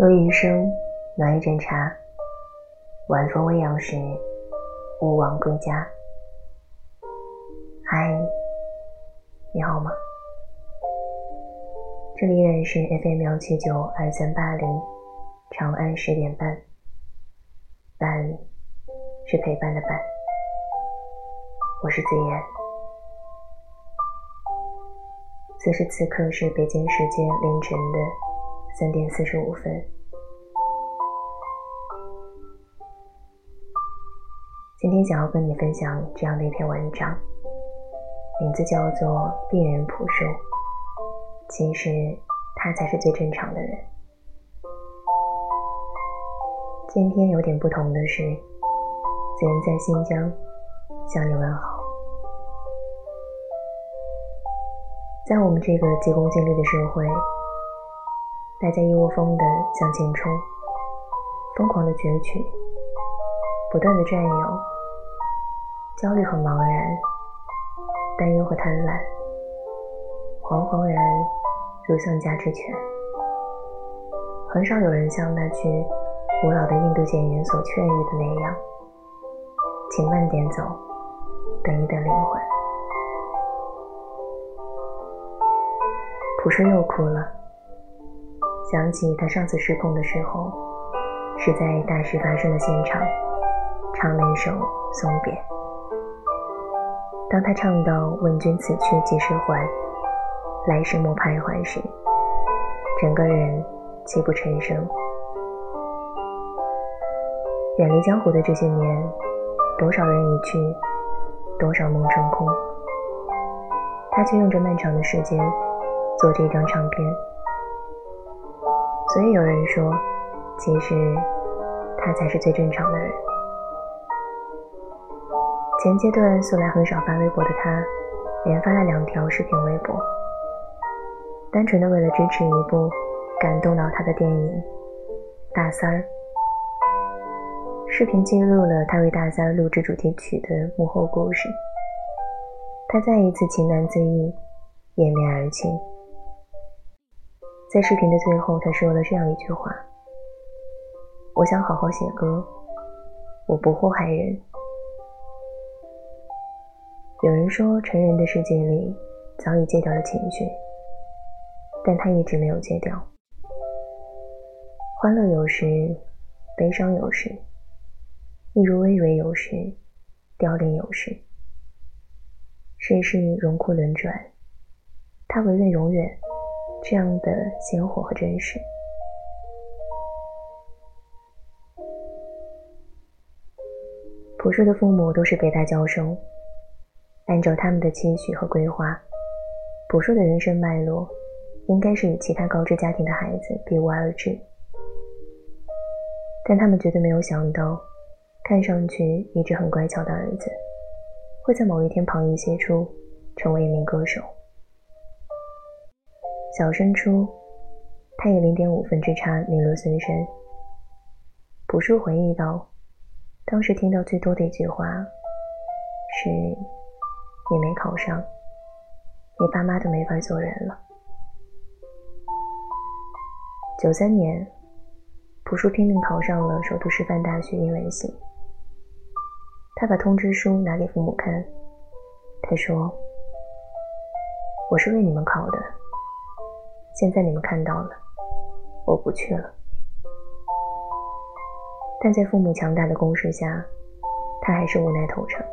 又一生，暖一盏茶。晚风微扬时，勿忘归家。嗨，你好吗？这里依然是 FM 幺七九二三八零，长安十点半。伴是陪伴的伴。我是子言。此时此刻是北京时间凌晨的三点四十五分。今天想要跟你分享这样的一篇文章，名字叫做《病人朴树》。其实他才是最正常的人。今天有点不同的是，子言在新疆向你问好。在我们这个急功近利的社会，大家一窝蜂的向前冲，疯狂的攫取，不断的占有。焦虑和茫然，担忧和贪婪，惶惶然如丧家之犬。很少有人像那句古老的印度简言所劝喻的那样：“请慢点走，等一等灵魂。”朴树又哭了，想起他上次失控的时候，是在大事发生的现场，唱那首《送别》。当他唱到“问君此去几时还，来时莫徘徊”时，整个人泣不成声。远离江湖的这些年，多少人已去，多少梦成空，他却用着漫长的时间做这张唱片。所以有人说，其实他才是最正常的人。前阶段素来很少发微博的他，连发了两条视频微博，单纯的为了支持一部感动到他的电影《大三儿》。视频记录了他为《大三儿》录制主题曲的幕后故事。他再一次情难自抑，掩面而泣。在视频的最后，他说了这样一句话：“我想好好写歌，我不祸害人。”有人说，成人的世界里早已戒掉了情绪，但他一直没有戒掉。欢乐有时，悲伤有时，一如葳蕤有时，凋零有时。世事荣枯轮转，他唯愿永远这样的鲜活和真实。朴树的父母都是北大教授。按照他们的期许和规划，朴树的人生脉络应该是与其他高知家庭的孩子比无二致。但他们绝对没有想到，看上去一直很乖巧的儿子，会在某一天旁逸斜出，成为一名歌手。小升初，他以零点五分之差名落孙山。朴树回忆道，当时听到最多的一句话是。你没考上，你爸妈都没法做人了。九三年，朴树拼命考上了首都师范大学英文系。他把通知书拿给父母看，他说：“我是为你们考的，现在你们看到了，我不去了。”但在父母强大的攻势下，他还是无奈投诚。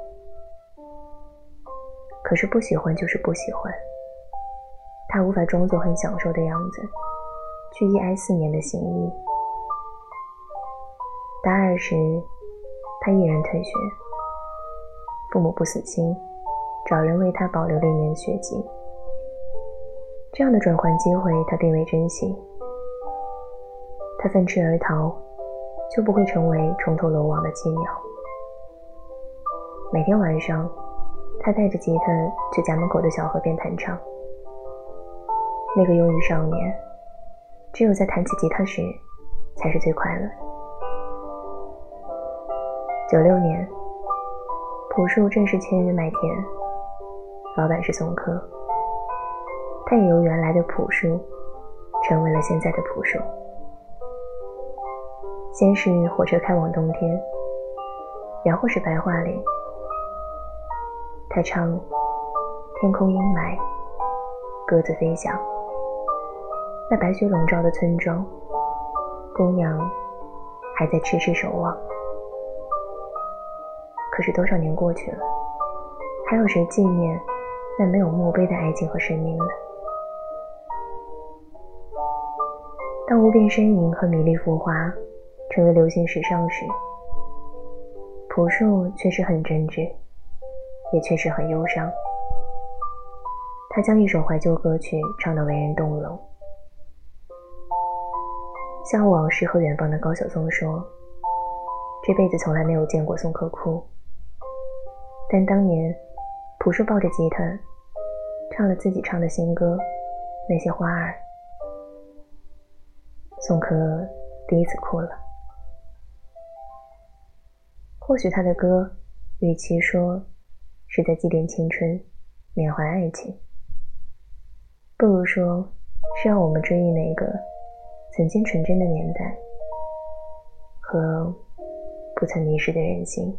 可是不喜欢就是不喜欢，他无法装作很享受的样子，去一挨四年的行医。大二时，他毅然退学，父母不死心，找人为他保留了一年学籍。这样的转换机会，他并未珍惜。他奋翅而逃，就不会成为重头罗网的鸡鸟。每天晚上。他带着吉他去家门口的小河边弹唱。那个忧郁少年，只有在弹起吉他时，才是最快乐的。九六年，朴树正式签约麦田，老板是宋柯。他也由原来的朴树，成为了现在的朴树。先是火车开往冬天，然后是白桦林。他唱：天空阴霾，鸽子飞翔。那白雪笼罩的村庄，姑娘还在痴痴守望。可是多少年过去了，还有谁纪念那没有墓碑的爱情和生命呢？当无边呻吟和米粒浮华成为流行时尚时，朴树确实很真挚，也确实很忧伤。他将一首怀旧歌曲唱得为人动容。向往诗和远方的高晓松说：“这辈子从来没有见过宋柯哭。”但当年，朴树抱着吉他，唱了自己唱的新歌《那些花儿》，宋柯第一次哭了。或许他的歌，与其说是在祭奠青春、缅怀爱情，不如说是让我们追忆那个曾经纯真的年代和不曾迷失的人心。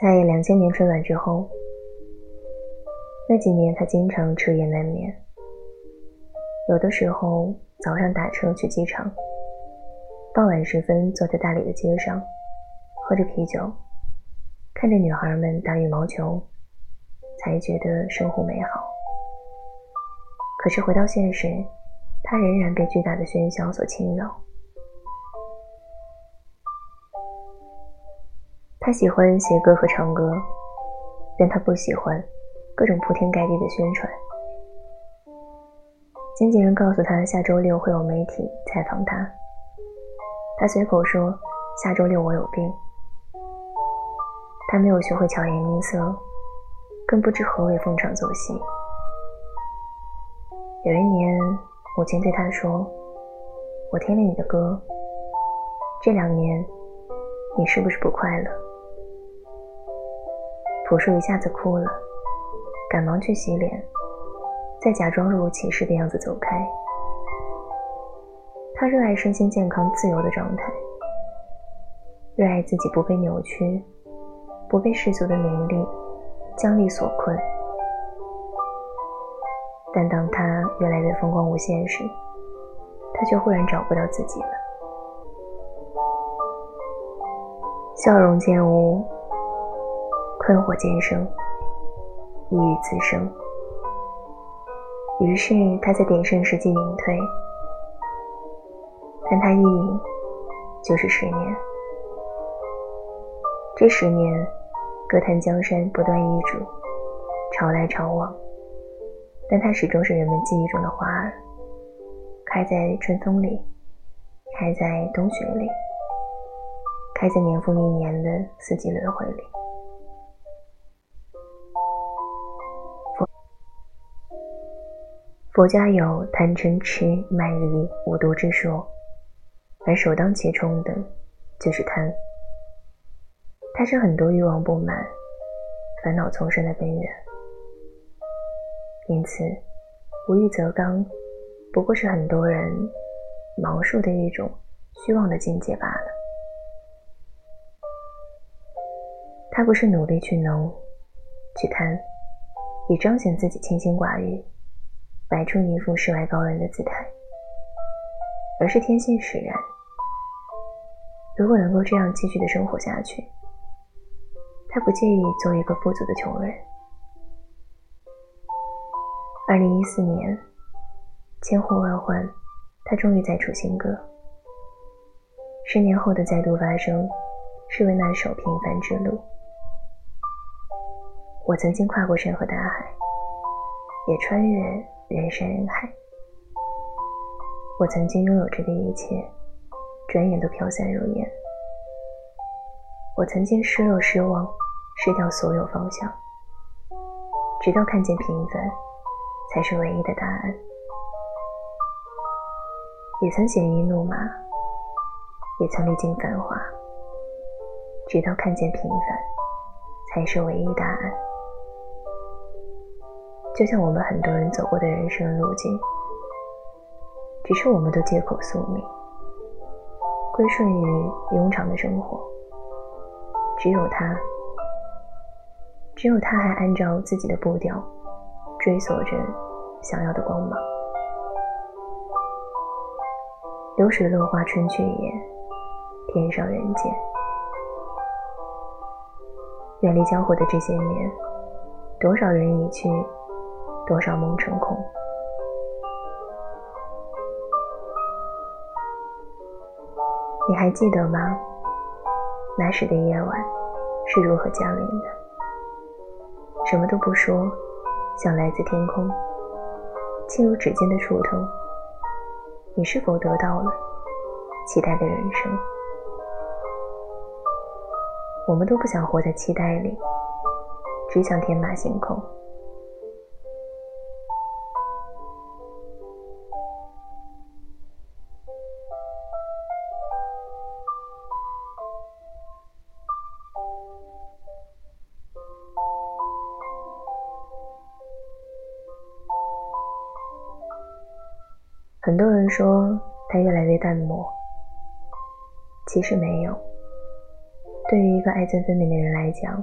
在两千年春晚之后，那几年他经常彻夜难眠。有的时候早上打车去机场，傍晚时分坐在大理的街上，喝着啤酒，看着女孩们打羽毛球，才觉得生活美好。可是回到现实，他仍然被巨大的喧嚣所侵扰。他喜欢写歌和唱歌，但他不喜欢各种铺天盖地的宣传。经纪人告诉他下周六会有媒体采访他，他随口说下周六我有病。他没有学会巧言令色，更不知何为逢场作戏。有一年，母亲对他说：“我听了你的歌，这两年你是不是不快乐？”朴树一下子哭了，赶忙去洗脸，再假装若无其事的样子走开。他热爱身心健康、自由的状态，热爱自己不被扭曲、不被世俗的名利、将利所困。但当他越来越风光无限时，他却忽然找不到自己了。笑容渐无。困惑渐生，抑郁滋生。于是他在鼎盛时期隐退，但他一隐就是十年。这十年，歌坛江山不断易主，潮来潮往，但他始终是人们记忆中的花儿，开在春风里，开在冬雪里，开在年复一年的四季轮回里。佛家有贪嗔痴慢疑五毒之说，而首当其冲的，就是贪。它是很多欲望不满、烦恼丛生的根源。因此，无欲则刚，不过是很多人盲述的一种虚妄的境界罢了。他不是努力去能、去贪，以彰显自己清心寡欲。摆出一副世外高人的姿态，而是天性使然。如果能够这样继续的生活下去，他不介意做一个富足的穷人。二零一四年，千呼万唤，他终于再出新歌。十年后的再度发生，是为那首《平凡之路》。我曾经跨过山和大海，也穿越。人山人海，我曾经拥有着的一切，转眼都飘散如烟。我曾经失落、失望、失掉所有方向，直到看见平凡才是唯一的答案。也曾鲜衣怒马，也曾历经繁华，直到看见平凡才是唯一答案。就像我们很多人走过的人生路径，只是我们都借口宿命，归顺于庸常的生活。只有他，只有他还按照自己的步调，追索着想要的光芒。流水落花春去也，天上人间。远离江湖的这些年，多少人已去。多少梦成空？你还记得吗？那时的夜晚是如何降临的？什么都不说，像来自天空，轻如指尖的触痛。你是否得到了期待的人生？我们都不想活在期待里，只想天马行空。很多人说他越来越淡漠，其实没有。对于一个爱憎分明的人来讲，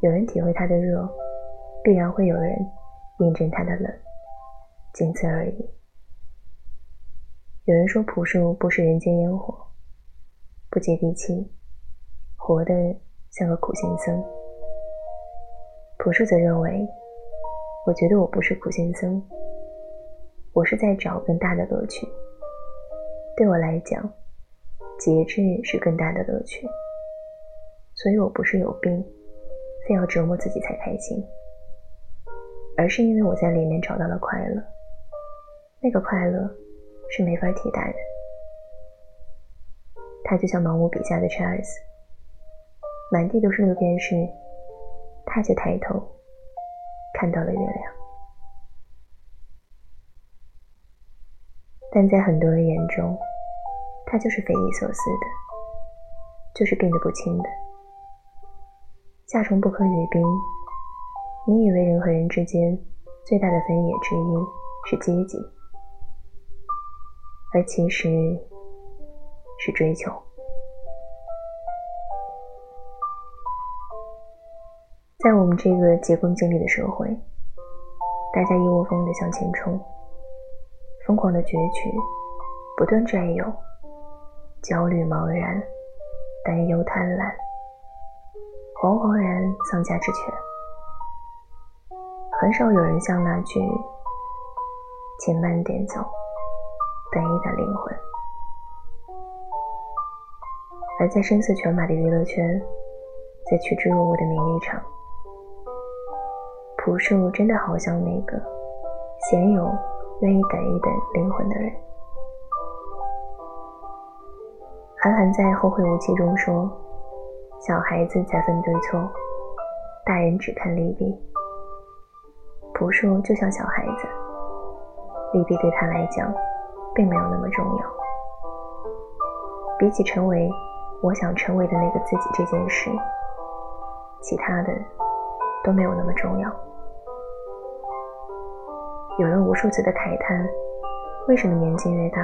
有人体会他的热，必然会有人验证他的冷，仅此而已。有人说朴树不是人间烟火，不接地气，活得像个苦行僧。朴树则认为，我觉得我不是苦行僧。我是在找更大的乐趣。对我来讲，节制是更大的乐趣。所以我不是有病，非要折磨自己才开心，而是因为我在里面找到了快乐。那个快乐是没法替代的。他就像盲目笔下的 Charles，满地都是六便士，他却抬头看到了月亮。但在很多人眼中，他就是匪夷所思的，就是病得不轻的。夏虫不可语冰，你以为人和人之间最大的分野之一是阶级，而其实是追求。在我们这个急功近利的社会，大家一窝蜂的向前冲。疯狂的攫取，不断占有，焦虑茫然，担忧贪婪，惶惶然丧家之犬。很少有人像那句“请慢点走，等一等灵魂”。而在声色犬马的娱乐圈，在趋之若鹜的名利场，朴树真的好像那个鲜有。愿意等一等灵魂的人。韩寒在《后会无期》中说：“小孩子才分对错，大人只看利弊。”朴树就像小孩子，利弊对他来讲并没有那么重要。比起成为我想成为的那个自己这件事，其他的都没有那么重要。有人无数次的慨叹，为什么年纪越大，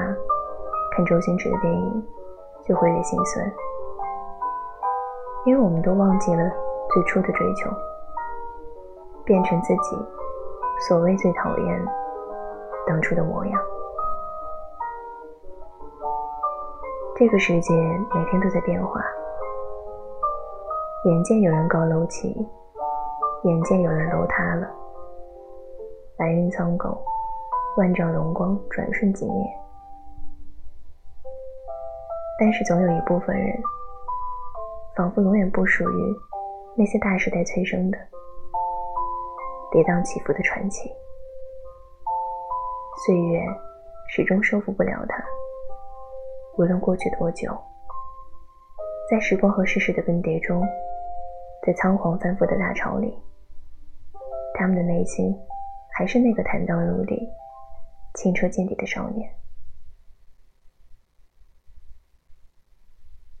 看周星驰的电影就会越心酸？因为我们都忘记了最初的追求，变成自己所谓最讨厌当初的模样。这个世界每天都在变化，眼见有人高楼起，眼见有人楼塌了。白云苍狗，万丈荣光转瞬即灭。但是总有一部分人，仿佛永远不属于那些大时代催生的跌宕起伏的传奇。岁月始终收复不了它，无论过去多久，在时光和世事的更迭中，在仓皇翻覆的大潮里，他们的内心。还是那个坦荡如砾、清澈见底的少年。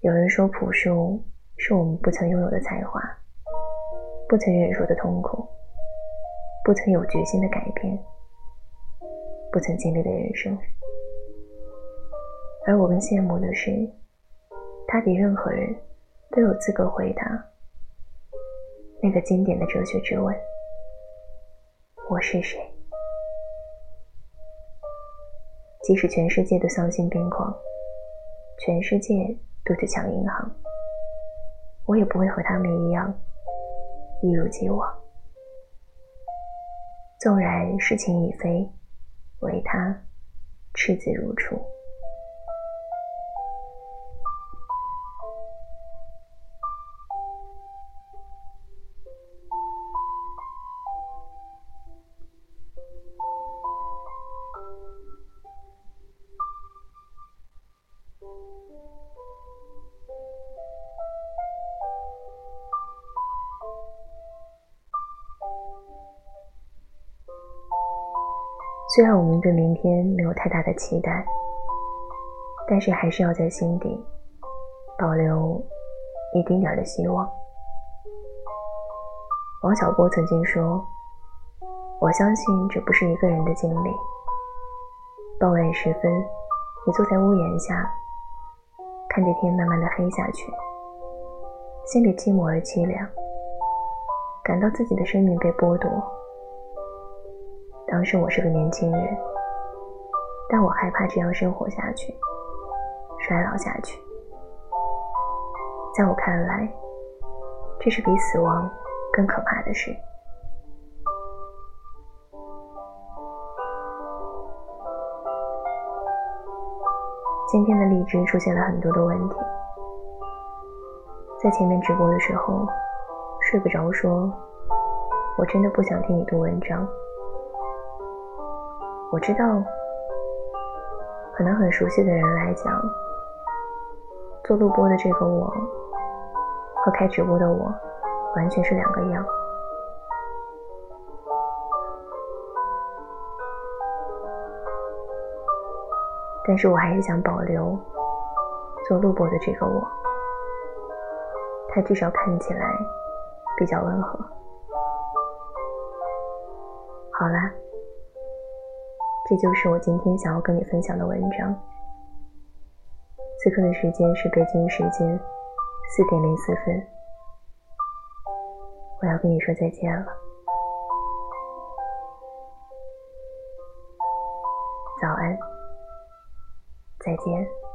有人说朴树是我们不曾拥有的才华，不曾忍受的痛苦，不曾有决心的改变，不曾经历的人生。而我更羡慕的是，他比任何人都有资格回答那个经典的哲学之问：我是谁？即使全世界都丧心病狂，全世界都去抢银行，我也不会和他们一样一如既往。纵然事情已非，唯他赤子如初。虽然我们对明天没有太大的期待，但是还是要在心底保留一丁点的希望。王小波曾经说：“我相信这不是一个人的经历。”傍晚时分，你坐在屋檐下，看着天慢慢的黑下去，心里寂寞而凄凉，感到自己的生命被剥夺。当时我是个年轻人，但我害怕这样生活下去，衰老下去。在我看来，这是比死亡更可怕的事。今天的荔枝出现了很多的问题，在前面直播的时候睡不着，说我真的不想听你读文章。我知道，可能很熟悉的人来讲，做录播的这个我和开直播的我完全是两个样。但是我还是想保留做录播的这个我，他至少看起来比较温和。好啦。这就是我今天想要跟你分享的文章。此刻的时间是北京时间四点零四分，我要跟你说再见了，早安，再见。